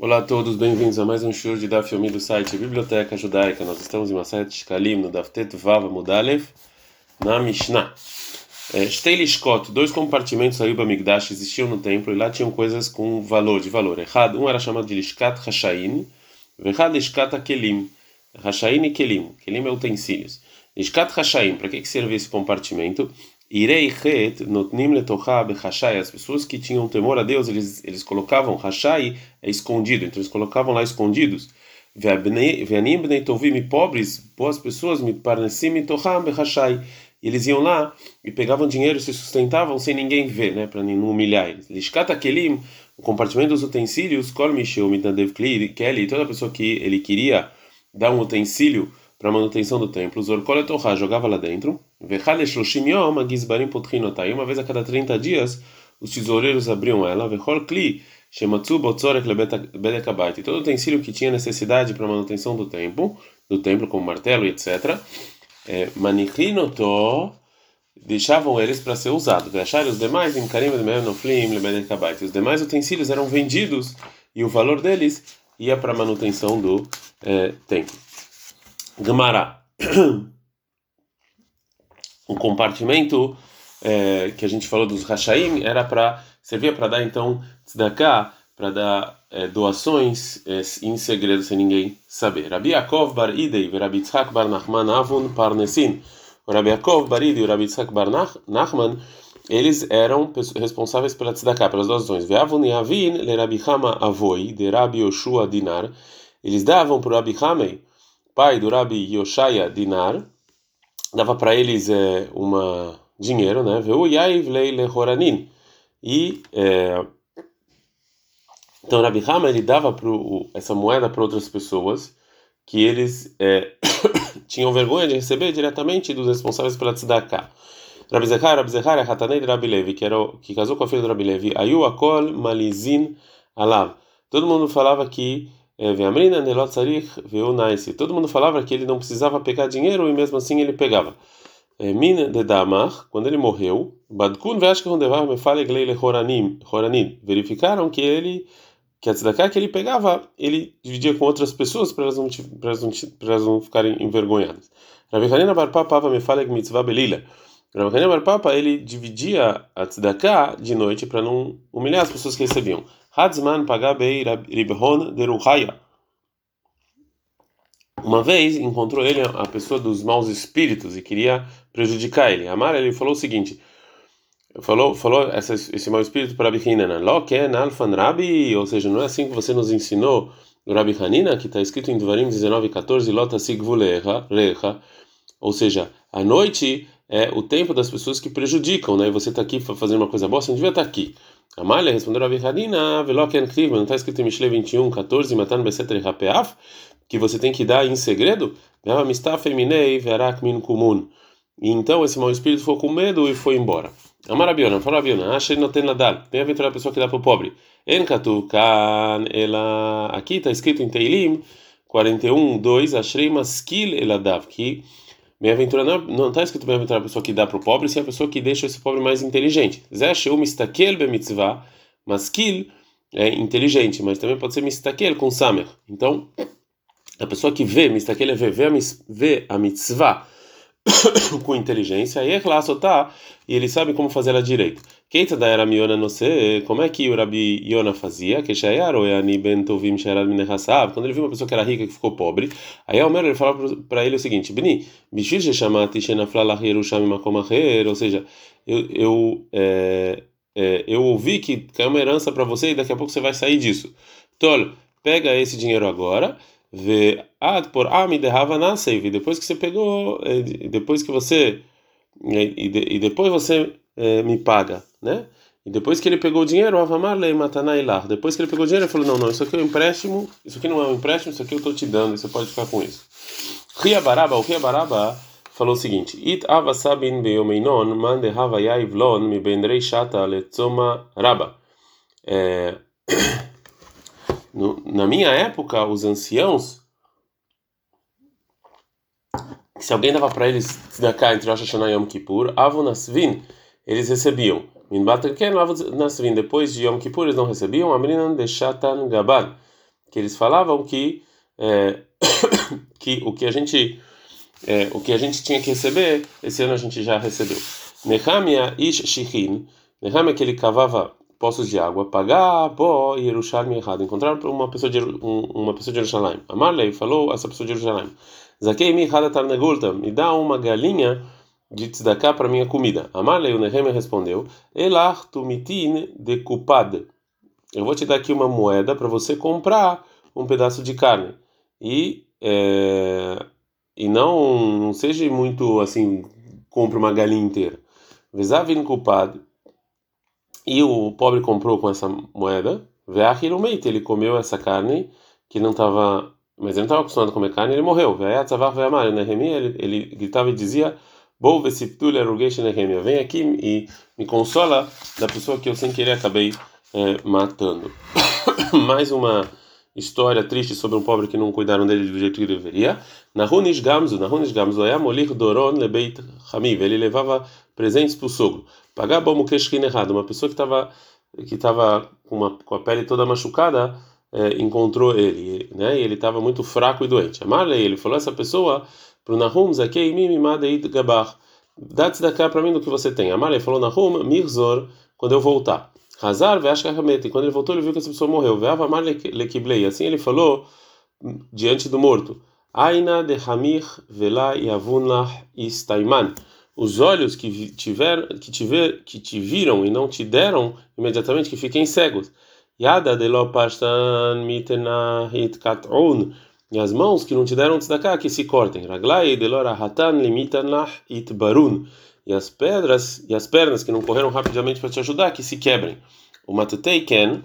Olá a todos, bem-vindos a mais um show de Daf Yomi do site Biblioteca Judaica. Nós estamos em uma série de Shkalim no Daftet Vava Mudalev, na Mishnah. É, Shtei dois compartimentos aí do Amigdash existiam no templo e lá tinham coisas com valor, de valor. Errado, um era chamado de Lishkat Hashain, Vechad Lishkat Kelim. Hashain e Kelim. Kelim é utensílios. Lishkat Hashain, para que, que serve esse compartimento? Irei. As pessoas que tinham temor a Deus, eles, eles colocavam rachai é escondido, então eles colocavam lá escondidos. Pobres, boas pessoas, me. Eles iam lá e pegavam dinheiro se sustentavam sem ninguém ver, né, para não humilhar eles. O compartimento dos utensílios, toda pessoa que ele queria dar um utensílio para manutenção do templo. Jogava lá dentro. Uma vez a cada 30 dias, os tesoureiros abriam ela. Lebedekabait. Todo utensílio que tinha necessidade para manutenção do templo, do templo, como martelo e etc. É, Manichinoto deixavam eles para ser. Acharam os demais. Os demais utensílios eram vendidos e o valor deles ia para a manutenção do é, templo. Gemara. o compartimento é, que a gente falou dos Rashaim era para servia para dar então tzedakah, para dar é, doações é, em segredo sem ninguém saber. Rabi Yaakov bar Idei Rabi Tzchak bar Nachman avun parnesin. Rabi Yaakov bar Idei Rabi Tzchak bar Nachman eles eram responsáveis pela tzedakah, pelas doações. Ve'avun yavin le Rabi Hama avoi de Rabi Yoshua dinar. Eles davam para o Rabi Hamei pai do Rabi Yoshaya Dinar, dava para eles é, uma dinheiro, né? Veu Yaiv Horanin. E é, então Rabi Hama ele dava pro, essa moeda para outras pessoas que eles é, tinham vergonha de receber diretamente dos responsáveis pela tzedakah. Rabi Zechar, Rabi Zechar, Hatanei de Rabi Levi, que, era o, que casou com a filha do Rabi Levi, Ayu Akol Malizin Alav. Todo mundo falava que é, Todo mundo falava que ele não precisava pegar dinheiro e mesmo assim ele pegava. É, Min de Damar, quando ele morreu, Badkun verificaram que ele que a tzedakah que ele pegava, ele dividia com outras pessoas para elas não para elas elas não ficarem envergonhadas. Rabi Hanina Bar Papa Mefaleg Mitzvah Belila. Rabi Hanina Bar Papa ele dividia a tzedakah de noite para não humilhar as pessoas que recebiam. Hadzman pagabei ribhon deruhaya. Uma vez encontrou ele a pessoa dos maus espíritos e queria prejudicar ele. Amar ele falou o seguinte: falou falou essa, esse mau espírito para Rabi Hanina, lo ken alfan rabi, ou seja, não é assim que você nos ensinou Rabi Hanina, que está escrito em Devarim 19:14, lota sigvulecha, recha, ou seja, a noite é o tempo das pessoas que prejudicam, né? E você está aqui fazendo uma coisa boa, você não devia estar tá aqui. Amália respondeu a Hadina, Veloken Kriv, não está escrito em Mishle 21, 14, Matan Besetre Rapeaf, que você tem que dar em segredo? Feminei, Verak Min Kumun. E então esse mau espírito ficou com medo e foi embora. Amarabiona, fala Rabiona, achei não tem nadal. Bem-aventurada a pessoa que dá para o pobre. Enkatu kan ela. Aqui está escrito em Teilim 41, 2, Ashrei Maskil Eladav, que Bem-aventurado não está escrito bem-aventurado a pessoa que dá para o pobre, sim a pessoa que deixa esse pobre mais inteligente. Zé mistakel bemitzvah, maskil é inteligente, mas também pode ser mistakel com samer. Então, a pessoa que vê, mistakel é ver, vê a mitzvah com inteligência, e é tá, e ele sabe como fazer ela direito. Keita da era miona não sei, como é que o Rabi Yona fazia? Que é ani ben tovim sherad minechassav. Quando ele viu uma pessoa que era rica que ficou pobre, aí Omer ele falava para ele o seguinte: Bni, bishir sheshamati shenaflalach yerusham makomacher, ou seja, eu eu, é, é, eu ouvi que caiu uma herança para você e daqui a pouco você vai sair disso. Tol, pega esse dinheiro agora Ve por naseiv. Depois que você pegou, é, depois que você é, e depois você é, me paga, né? E depois que ele pegou o dinheiro, matanailar. Depois que ele pegou o dinheiro, ele falou: não, não, isso aqui é um empréstimo, isso aqui não é um empréstimo, isso aqui eu estou te dando, você pode ficar com isso. Ria Baraba, o Ria Baraba falou o seguinte: It avasabin beomeinon man derrava yaivlon mi bendrei shata letzoma raba. No, na minha época, os anciãos, se alguém dava para eles tzedakah entre Rosh Hashanah e Yom Kippur, Avonasvin, eles recebiam. Avonasvin, depois de Yom Kippur eles não recebiam. Amrinan de Shatan Gaban. que eles falavam que é, que o que a gente é, o que a gente tinha que receber esse ano a gente já recebeu. Nehemia ish shichin, Nehemia que ele cavava poços de água, pagar bo Yerushalmi errado, encontrar uma pessoa de uma pessoa de Jerusalém. Amarlei falou essa pessoa de Jerusalém. Zakei mi tarnegulta, me dá uma galinha de tzedakah para minha comida. Amarlei o Nehemia respondeu: Elach tumitin de kupad. Eu vou te dar aqui uma moeda para você comprar um pedaço de carne e é, e não não seja muito assim compre uma galinha inteira. Vezavin culpado e o pobre comprou com essa moeda. Veahilumeite ele comeu essa carne que não estava mas ele não estava acostumado a comer carne, ele morreu. Nehemia, ele, ele gritava e dizia: Vem aqui e me consola da pessoa que eu sem querer acabei é, matando. Mais uma história triste sobre um pobre que não cuidaram dele do jeito que deveria. Nahunish Gamzu, Nahunish Gamzu, é molir Doron lebeit Hamiv. Ele levava presentes para o sogro. Pagar bom errado. Uma pessoa que estava que estava com, com a pele toda machucada é, encontrou ele, né? E ele estava muito fraco e doente. Amarlei, ele falou essa pessoa para o Nahum, Zakei mimi madeit gabar. Dá-te daqui para mim do que você tem. Amarlei falou Nahum, mirzor, quando eu voltar. Hazar ve'ashkahamet. E quando ele voltou, ele viu que essa pessoa morreu. Ve'avamar lekiblei. Assim ele falou diante do morto. Aina de hamir vela yavunlah istaiman. Os olhos que tiver, que tiver, que te viram e não te deram imediatamente que fiquem cegos. Yada de lo pastan mitena. E as mãos que não te deram tzedakah que se cortem. Raglai de lo rahatan limitanah itbarun e as pedras e as pernas que não correram rapidamente para te ajudar que se quebrem. O Matetei Ken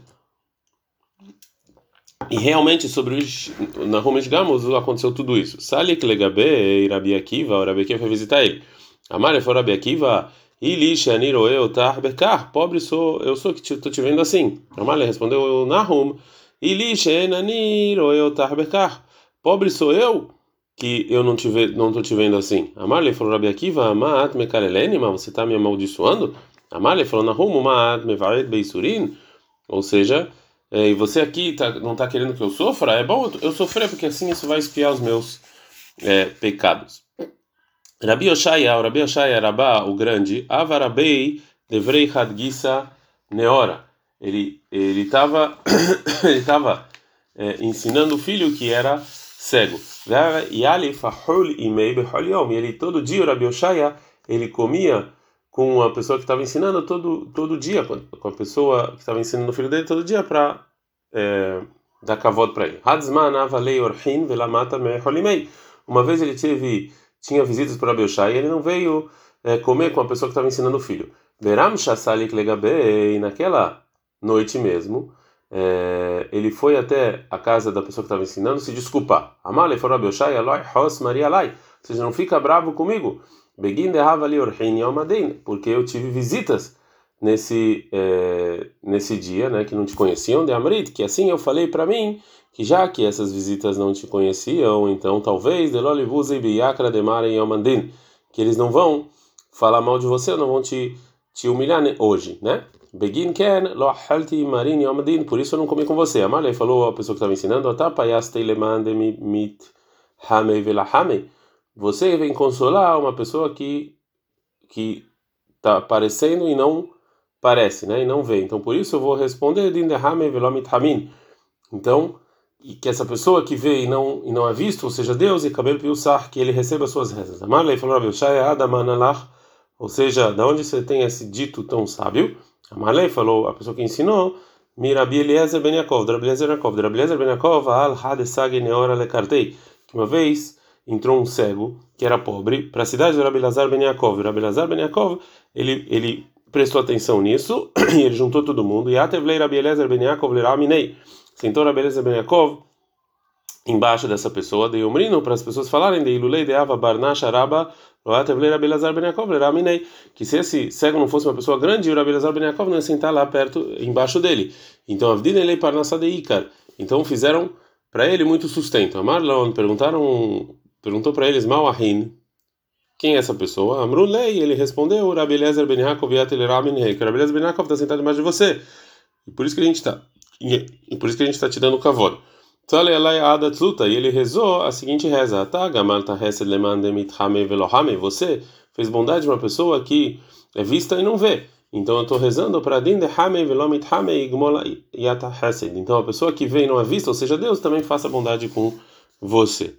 e realmente sobre os na Rumish Gamos aconteceu tudo isso. Salik legabe Rabi Akiva, o Rabi Akiva foi visitar ele. Amare foi Rabi Akiva, Ili shaniro eu tar bekar, pobre sou, eu sou que estou te vendo assim. Amale respondeu Nahum, Ili shenaniro eu tar bekar, pobre sou eu que eu não te não tô te vendo assim. Amarle falou Rabi Akiva, Amat mekareleni, mas você está me amaldiçoando? Amarle falou Nahum, Maat mevaed beisurin, ou seja, é, e você aqui tá, não está querendo que eu sofra? É bom eu sofrer porque assim isso vai espiar os meus é, pecados. Rabi Oshaya, Rabi Oshaya Rabá, o grande, Avarabei devrei hadgisa neora. Ele ele estava ele estava é, ensinando o filho que era cego. E ele todo dia, o Rabi Oshaya, ele comia com a pessoa que estava ensinando todo, todo dia, com a pessoa que estava ensinando o filho dele todo dia para é, dar cavalo para ele. Uma vez ele teve, tinha visitas para Rabi Oshaya e ele não veio é, comer com a pessoa que estava ensinando o filho. Naquela noite mesmo, é, ele foi até a casa da pessoa que estava ensinando se desculpar. Amale falou Abioshai, Eloi, Hos, Maria Lai. Seja, não fica bravo comigo. Begin de Havali Orhin porque eu tive visitas nesse é, nesse dia, né, que não te conheciam de Amrit, que assim eu falei para mim que já que essas visitas não te conheciam, então talvez Delolivuzei Biyakra Demarem que eles não vão falar mal de você, não vão te te humilhar hoje, né? Begin ken lo halti marin yomadin, por isso eu não comi com você. Amalei falou a pessoa que estava ensinando, lemande mit hamei velahame. Você vem consolar uma pessoa que que está aparecendo e não parece, né? E não vê. Então por isso eu vou responder din hamei velomit hamin. Então e que essa pessoa que vê e não e não é visto, ou seja, Deus e cabelo piusar, que ele receba as suas rezas. Amalei falou, adamanalach, ou seja, da onde você tem esse dito tão sábio? Amalei falou, a pessoa que ensinou, Mirabi Eliezer Ben Yaakov, Rabi Eliezer Ben Yaakov, Rabi Eliezer Ben Yaakov, Al Hadesag Neora Lekartei, que uma vez entrou um cego que era pobre para a cidade de Rabi Ben Yaakov. Rabi Ben Yaakov, ele, ele prestou atenção nisso e ele juntou todo mundo. E Atevlei Rabi Eliezer Ben Yaakov Leraminei. Sentou Rabi Ben Yaakov embaixo dessa pessoa, de Umrino, para as pessoas falarem de Ilulei de Ava Barnash Araba que se esse cego não fosse uma pessoa grande, o Rabelazar Ben Yaakov não ia sentar lá perto, embaixo dele. Então, Avdin Elei Parnassá de Icar. Então, fizeram para ele muito sustento. Amarlon perguntaram, perguntou para eles, Mauahin, quem é essa pessoa? Amrulei, ele respondeu, Rabelezer Ben Yaakov Yateleramin que Rabelezer Ben Yaakov está sentado embaixo de você. E por isso que a gente está, e por isso que a gente está te dando o cavalo. E ele rezou a seguinte reza. Você fez bondade de uma pessoa que é vista e não vê. Então eu estou rezando para. Então a pessoa que vê e não é vista, ou seja, Deus também faça bondade com você.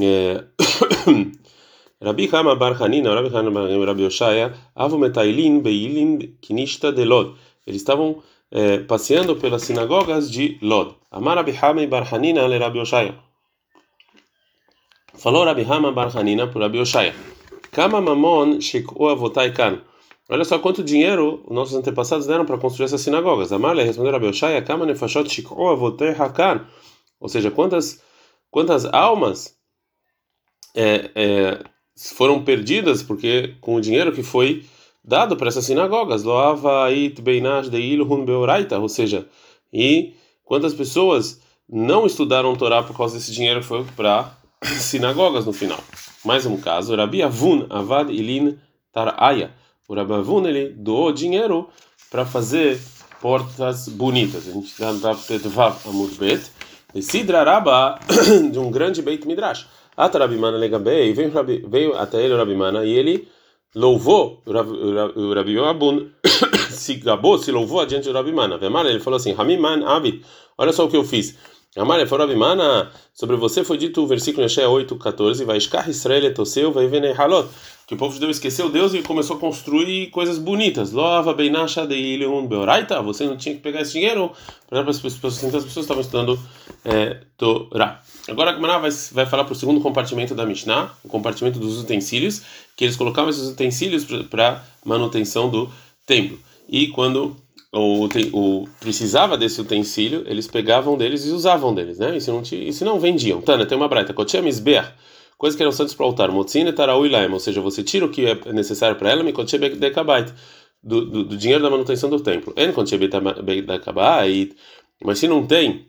É... Rabi Hama Bar Hanina, Rabi Hama Bar Rabi Oshaya, Avu Metailin Beilin Kinishta de Lod. Eles estavam é, passeando pelas sinagogas de Lod. Amar Rabi Hama Bar Hanina le Rabi Oshaya. Falou Rabi Hama Bar Hanina para Rabi Oshaya. Kama mamon shik'u avotai kan. Olha só quanto dinheiro nossos antepassados deram para construir essas sinagogas. Amar respondeu Rabi Oshaya, Kama nefashot shik'u avotai hakan. Ou seja, quantas quantas almas é, é, foram perdidas porque com o dinheiro que foi dado para essas sinagogas, ou seja, e quantas pessoas não estudaram Torá por causa desse dinheiro que foi para sinagogas no final. Mais um caso, Rabi Avun avad ilin taraya. O Rabi Avun ele doou dinheiro para fazer portas bonitas. A gente está no Tetvav Amud Bet. E Sidra Rabba de um grande Beit Midrash. Ata Rabimana Legabei, veio até ele o Rabimana e ele louvou o Rabi Abun, se gabou, se louvou adiante do Rabimana. Vemara, ele falou assim: Hamiman Abid, olha só o que eu fiz. Amar falou Rabimana, sobre você foi dito o versículo em Yeshua 8, 14: Vai escar Israel etoseu, vai venei halot. Que o povo judeu esqueceu Deus e começou a construir coisas bonitas. Lova beinasha de ilion beoraita. Você não tinha que pegar esse dinheiro para as pessoas, as pessoas estavam estudando é, Torá. Agora a Gemara vai, vai falar para o segundo compartimento da Mishnah, o compartimento dos utensílios, que eles colocavam esses utensílios para manutenção do templo. E quando o, o, precisava desse utensílio, eles pegavam deles e usavam deles, né? E se não, e se não vendiam. Tana, tem uma braita, Kotchem Isber, coisas que eram santos para o altar, Motzine Tarau Ilaim, ou seja, você tira o que é necessário para ela, do, do, do dinheiro da manutenção do templo. En mas se não tem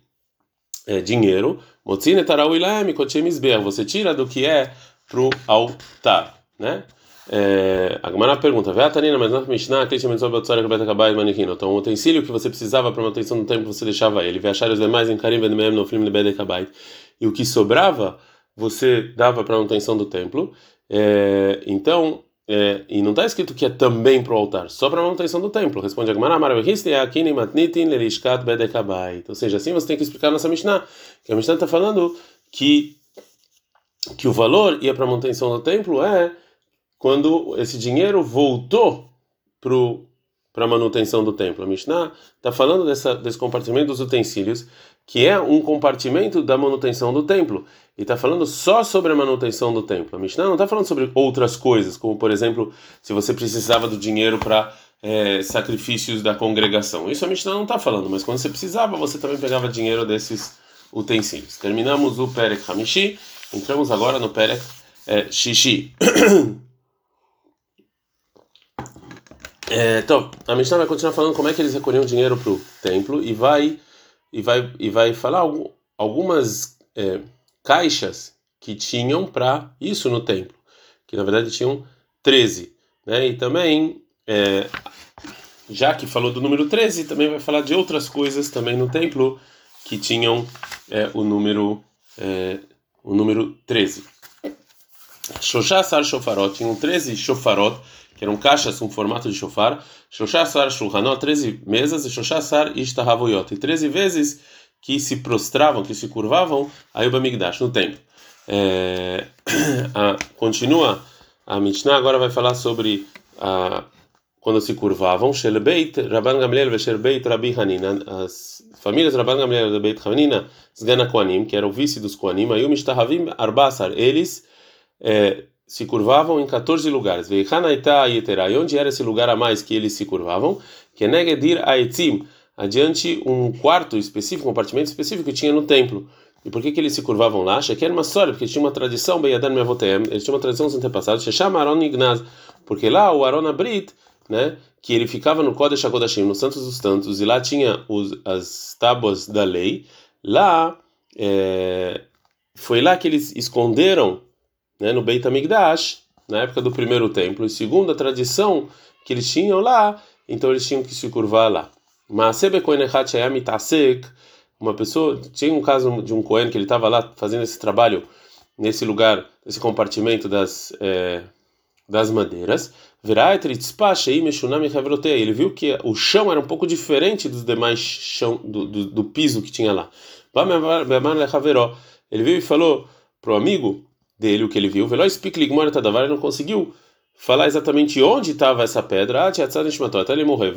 é, dinheiro, Motzine Tarau Kotchem Isber, você tira do que é para o altar, né? É, a Gamara pergunta: Veatanina, mas na Mishnah, então o utensílio que você precisava para manutenção do tempo, você deixava ele. Veachar os demais em Karim Vedmem no filme de Bedekabait. E o que sobrava, você dava para manutenção do templo. É, então, é, e não está escrito que é também para o altar, só para manutenção do templo. Responde a Gemara: Ou seja, assim você tem que explicar a nossa Mishnah. Que a Mishnah está falando que, que o valor ia para a manutenção do templo é quando esse dinheiro voltou para a manutenção do templo. A Mishnah está falando dessa, desse compartimento dos utensílios, que é um compartimento da manutenção do templo. E está falando só sobre a manutenção do templo. A Mishnah não está falando sobre outras coisas, como por exemplo, se você precisava do dinheiro para é, sacrifícios da congregação. Isso a Mishnah não está falando, mas quando você precisava, você também pegava dinheiro desses utensílios. Terminamos o Perek Hamishi, entramos agora no Perek é, Shishi. É, então, a Mishnah vai continuar falando como é que eles recolhiam dinheiro para o templo e vai e vai e vai falar algumas é, caixas que tinham para isso no templo, que na verdade tinham 13, né? E também é, já que falou do número 13, também vai falar de outras coisas também no templo que tinham é, o número é, o número 13. Shoshasar Shofarot, tinham 13 shofarot que eram caixas com formato de shofar, Shoshasar Shulhanot, 13 mesas, e Shoshasar Ishtahavuyot, e 13 vezes que se prostravam, que se curvavam, aí o Bamigdash, no templo. É, a, continua, a Mishnah agora vai falar sobre a, quando se curvavam, Shelbeit, Rabban Gamliel Vesherbeit Rabbi Hanina, as famílias Rabban Gamliel Beit Hanina, Zgana Koanim, que era o vice dos Koanim, aí o Mishtahavim Arbasar, eles é, se curvavam em 14 lugares. E onde era esse lugar a mais que eles se curvavam? Que Negedir Aetzim, adiante um quarto específico, um compartimento específico que tinha no templo. E por que, que eles se curvavam lá? Que era uma história, porque tinha uma tradição, Beyadan Mevotem, eles tinham uma tradição dos antepassados, Shesham Aron Ignaz, porque lá o Aron Abrit, né, que ele ficava no Kodesh HaKodashim, no Santos dos Santos, e lá tinha os, as tábuas da lei, lá, é, foi lá que eles esconderam né, no Beit HaMikdash, na época do primeiro templo, e segundo a tradição que eles tinham lá, então eles tinham que se curvar lá. uma pessoa, tinha um caso de um Cohen que ele estava lá fazendo esse trabalho nesse lugar, nesse compartimento das é, das madeiras. Ele viu que o chão era um pouco diferente dos demais chão do, do, do piso que tinha lá. Ele veio e falou pro amigo dele o que ele viu. Ele não conseguiu falar exatamente onde estava essa pedra. Até ele morreu.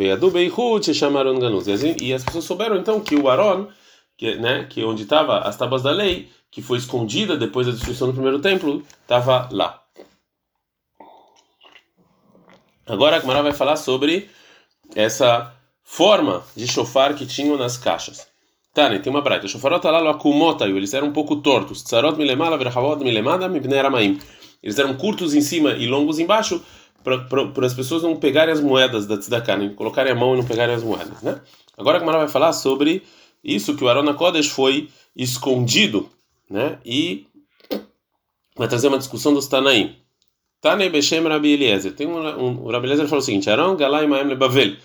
E as pessoas souberam então que o Aaron, que, né, que onde estava as tábuas da lei, que foi escondida depois da destruição do primeiro templo, estava lá. Agora a Gemara vai falar sobre essa forma de chofar que tinham nas caixas. Tane, tem uma braita. Shofarot alalo akumotayu, eles eram um pouco tortos. Tsarot milemala verhavod milemada mibnei aramaim. Eles eram curtos em cima e longos embaixo para as pessoas não pegarem as moedas da tzedakah, nem colocarem a mão e não pegarem as moedas, né? Agora a Gemara vai falar sobre isso que o Arona Kodesh foi escondido, né? E vai trazer uma discussão dos Tanaim. Tane Beshem Rabi Eliezer. Tem um, um, o Rabi Eliezer falou o seguinte: Arão Galai Maem Lebavel.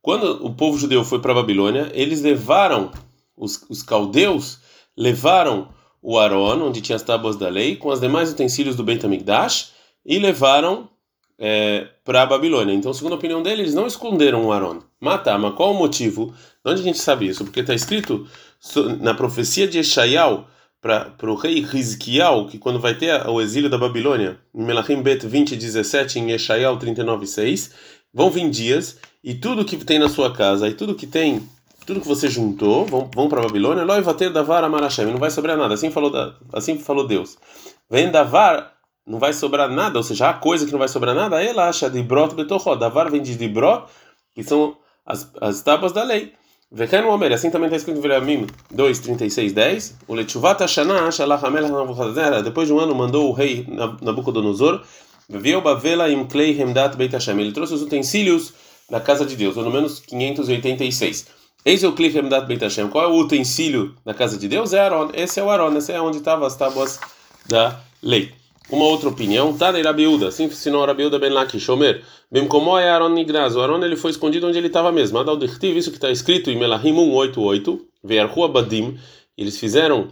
Quando o povo judeu foi para a Babilônia, eles levaram, os, os caldeus levaram o Aron, onde tinha as tábuas da lei, com os demais utensílios do Beit e levaram é, para a Babilônia. Então, segundo a opinião dele, eles não esconderam o Aron. Mata, mas qual o motivo? De onde a gente sabe isso? Porque está escrito na profecia de Eshayal, para o rei Rizkiel, que quando vai ter o exílio da Babilônia, em Melachim Bet 20, 17, em Yeshayahu 39, 6, vão vir dias, e tudo que tem na sua casa, e tudo que tem, tudo que você juntou, vão, vão para a Babilônia, Loi vater davar amarashem, não vai sobrar nada, assim falou, da, assim falou Deus. Vem davar, não vai sobrar nada, ou seja, a coisa que não vai sobrar nada, ela acha de brot betochó, davar vem de brot, que são as, as tábuas da lei. Veken Omer, assim também está escrito em Viramim 2, 36, 10. O Lechuvat Hashanah, Shalach Hamelach Nabucodonosor, depois de um ano mandou o rei Nabucodonosor, Viu Bavela im Klei Hemdat Beit Hashem. Ele trouxe os utensílios da casa de Deus, ou no menos 586. Eis o Klei Hemdat Beit Hashem. Qual é o utensílio da casa de Deus? É Aaron. Esse é o Aaron, esse é onde estavam as tábuas da lei. Uma outra opinião, Tadei Rabiuda, assim ensinou Rabiuda Ben Lakish, Omer, Bem como é Aaron Nigraz, o Aaron ele foi escondido onde ele estava mesmo. Adal Dichtiv, isso que está escrito em Melahim 188, Ve'arhu Abadim, eles fizeram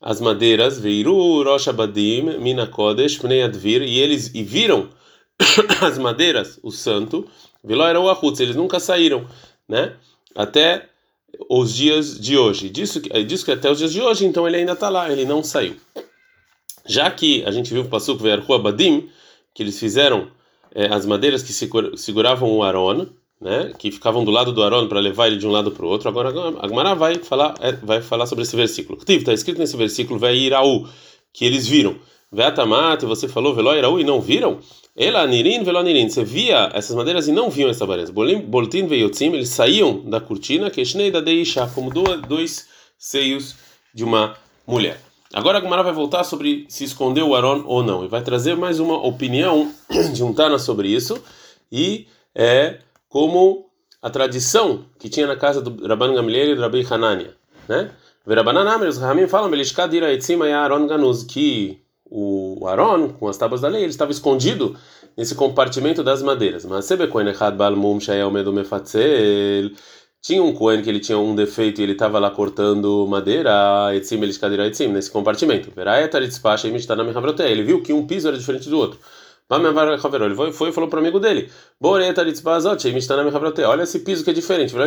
as madeiras, Veiru Rosh Abadim, Mina Kodesh, Pnei Advir, e eles e viram as madeiras, o santo, Velo era o Ahutz, eles nunca saíram, né? Até os dias de hoje. Disso, disso que até os dias de hoje, então ele ainda está lá, ele não saiu. Já que a gente viu o Pasuk Ve'arhu Abadim, que eles fizeram é, as madeiras que seguravam o Aron, né, que ficavam do lado do Aron para levar ele de um lado para o outro. Agora a Gemara vai falar, é, vai falar sobre esse versículo. Está escrito nesse versículo, vai iraú, que eles viram. Veatamat, você falou veló iraú e não viram? Ela nirin veló nirin. Você via essas madeiras e não viam essas madeiras. Boltin veiotzim, eles saíam da cortina, que da deisha, como dois seios de uma mulher. Agora a Gumara vai voltar sobre se escondeu o Aron ou não e vai trazer mais uma opinião de um Tana sobre isso e é como a tradição que tinha na casa do Rabban Gamliel e do Rabbi Hanania, né? Verabananam, os Rahamim falam, Melishkadira etzima e Aaron ganuz, que o Aaron, com as tábuas da lei, ele estava escondido nesse compartimento das madeiras. Mas sebe kohen echad bal tinha um Cohen que ele tinha um defeito e ele estava lá cortando madeira, etzim elishkadira nesse compartimento. Ele viu que um piso era diferente do outro. Ele foi, e falou para o amigo dele: Olha esse piso que é diferente. Ele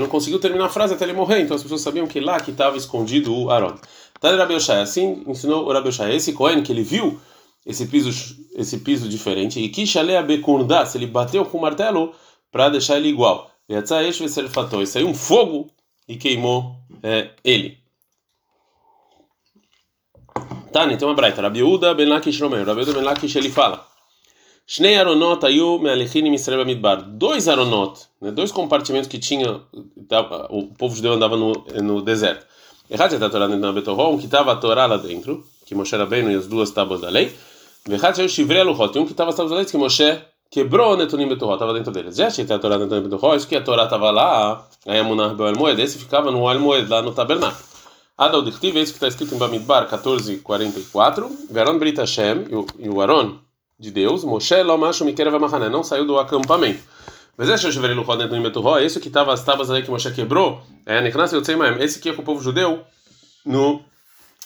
não conseguiu terminar a frase até ele morrer, então as pessoas sabiam que lá que estava escondido o Aaron. Assim ensinou o Rabi Esse Cohen que ele viu esse piso, esse piso diferente, e que se ele bateu com o martelo para deixar ele igual. E saiu um fogo e queimou é, ele. Tani, tem uma braita. Rabiuda ben Lakish Romer. Rabiuda ben Lakish ele fala. Shnei aronot ayu me'alechin misreba midbar. Dois aronot, né, dois compartimentos que tinha, o povo judeu andava no, no deserto. Errado está a Torá dentro da Betorrom, que estava a Torá lá dentro, que Moshe era bem e as duas tábuas da lei. Vechat shel shivrei aluchot. Um que estava as tábuas da lei, que Moshe quebrou o Netonim Betoró, estava dentro deles. Já tinha a Torá Netonim Betoró, isso que a Torá estava lá, aí a Munah Bel Moed, esse ficava no Al Moed, lá no tabernáculo. Adal Dichtiv, esse que está escrito em Bamidbar 14:44, Veron Brit Hashem, e o Aron de Deus, Moshe Lomashu Mikera Vamahané, não saiu do acampamento. Mas esse Shoverelu Rodet no Meturro, esse que estava as tábuas aí que Moshe quebrou, é Neknas Yotzeimaim, esse que é com o povo judeu, no,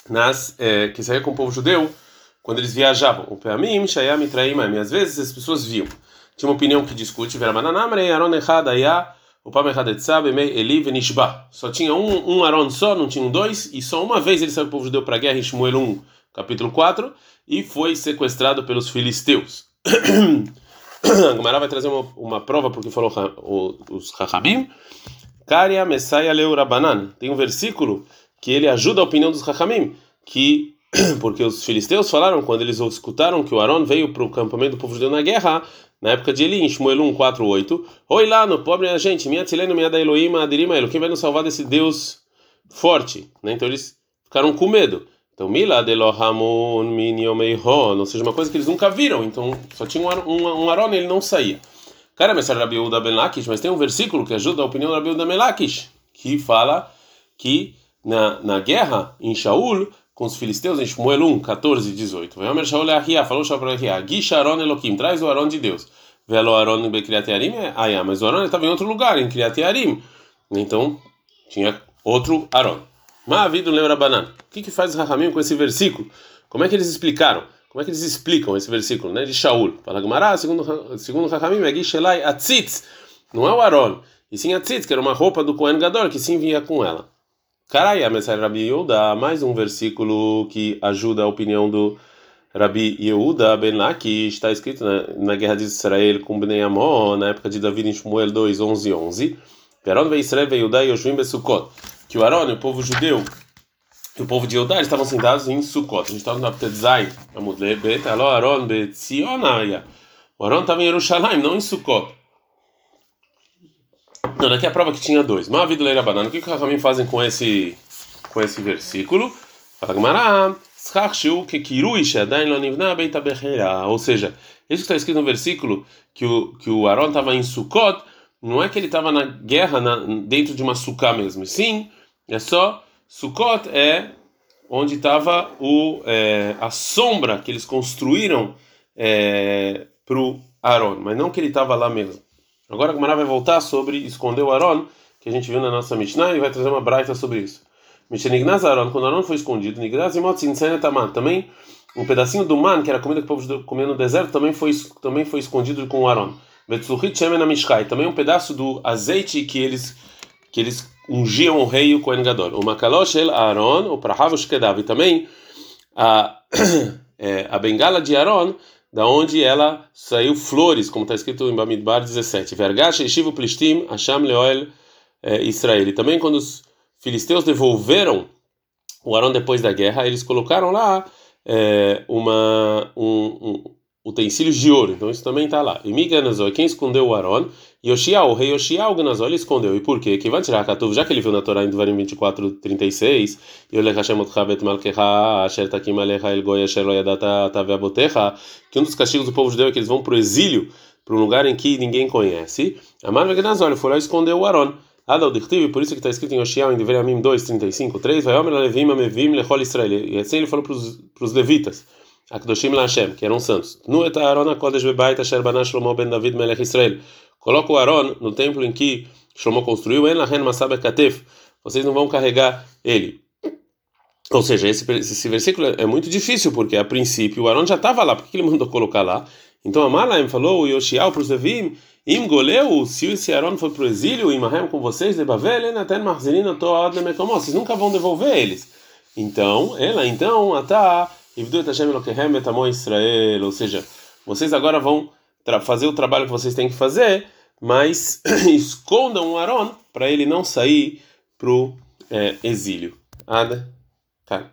nas, é, que saía com o povo judeu, quando eles viajavam. O Peamim, Shayam, e às vezes as pessoas viam. Tinha uma opinião que discute, Veramananamre, Aron Echad, Ayah, o Eli Venishba. Só tinha um, um Aron só, não tinham dois, e só uma vez ele saiu com o povo judeu para a guerra em Shmuel 1, capítulo 4, e foi sequestrado pelos filisteus. A Gumara vai trazer uma, uma prova porque falou os Chachamim. Karia Messiah Leurabanan. Tem um versículo que ele ajuda a opinião dos Chachamim, que porque os filisteus falaram quando eles escutaram que o Aron veio para o campamento do povo judeu na guerra, na época de Eli, em Shmuel 1, 4, 8. Oi lá, no pobre a gente, minha tzileno, minha da Elohim, adirima Elo, quem vai nos salvar desse Deus forte? Né? Então eles ficaram com medo. Então, Mila de Lohamun ou seja, uma coisa que eles nunca viram. Então, só tinha um, um, um e ele não saía. Cara, mas Rabi Uda Ben Lakish, mas tem um versículo que ajuda a opinião do Rabi Uda Ben Lakish, que fala que na, na guerra em Shaul, com os filisteus, em Shmuel 1, 14 e 18, Veomer Shaul Ahia, falou Shaul para Ahia, Gish Aron Elohim, traz o Aron de Deus. Velo Aron em Bekriat Yarim, ah, mas o Aron estava em outro lugar, em Kriat Yarim. Então, tinha outro Aron. Ma'avidu lembra banana. O que, que faz Rahamim com esse versículo? Como é que eles explicaram? Como é que eles explicam esse versículo, né? De Shaul. Fala Gumará, segundo segundo Rahamim, é Gishelai Atzitz. Não é o Aron, e sim Atzitz, que era uma roupa do Kohen Gadol que sim vinha com ela. Carai, a Messai Rabi Yehuda, mais um versículo que ajuda a opinião do Rabi Yehuda Ben que está escrito na, na guerra de Israel com Bnei Amon, na época de Davi em Shmuel 2, 11 11. Peron ve Israel ve Yehuda Yoshvim Besukot que o Aaron, o povo judeu, e o povo de Eudá estavam sentados em Sukkot. A gente estava no Aptetzai, Bet, Aló Aaron, Betzionaya. O Aaron estava em Jerusalém, não em Sukkot. Não, daqui a prova que tinha dois. Mavid Leira Banana. O que, os Ramim fazem com esse, com esse versículo? Ou seja, isso que está escrito no versículo que o, que o Aaron estava em Sukkot, não é que ele estava na guerra na, dentro de uma sucá mesmo, sim é só Sukkot é onde estava o é, a sombra que eles construíram é, para o Aaron, mas não que ele estava lá mesmo. Agora a Gemara vai voltar sobre esconder o Aaron, que a gente viu na nossa Mishnah, e vai trazer uma braita sobre isso. Mishenignaz Aaron, quando Aaron foi escondido, Nigraz e também um pedacinho do man, que era a comida que o povo comia no deserto, também foi, também foi escondido com o Aaron. Também um pedaço do azeite que eles que eles ungiam o rei e o Kohen Gadol. O Makalosh el Aaron, o Prahavos Kedav. E também a, é, a bengala de Aaron, da onde ela saiu flores, como está escrito em Bamidbar 17. Vergash Eshivu Plishtim Hasham Leoel é, Israel. E também quando os filisteus devolveram o Aaron depois da guerra, eles colocaram lá é, uma, um, um utensílios de ouro. Então isso também está lá. E Miganazol, quem escondeu o Aaron? Yoshiao, o rei Yoshiao, Ganazol, ele escondeu. E por quê? Que vai tirar Katuv, já que ele viu na Torá em Devarim 24, 36, Yolech Hashem Otchabet Malkecha, Asher El que um dos castigos do povo judeu é que eles vão para o exílio, para um lugar em que ninguém conhece. Amar Ganazol, foi lá e escondeu o Aaron. Adal Dichtiv, por isso que está escrito em Yoshiao, em Devarim 2, 35, 3, Vai Omer Levim Amevim Lechol Israel. E assim ele falou para os levitas. Akdoshim Lashem, que eram santos. Nu et Aaron Kodesh Bebait Asher Banah Shlomo ben David Melech Israel. Coloca o Aaron no templo em que Shlomo construiu, En Lahen Masab Katef. Vocês não vão carregar ele. Ou seja, esse, esse versículo é muito difícil, porque a princípio o Aaron já estava lá, por que ele mandou colocar lá? Então Amalaim falou, o Yoshiao para os Levim, Im Goleu, se esse Aaron foi para o exílio, Imahem com vocês, Lebavel, Enaten Marzerina, Toad Lemekomó, vocês nunca vão devolver eles. Então, ela, então, Atá. Israel, ou seja, vocês agora vão fazer o trabalho que vocês têm que fazer, mas escondam o Aaron para ele não sair para o é, exílio. Ada, tá.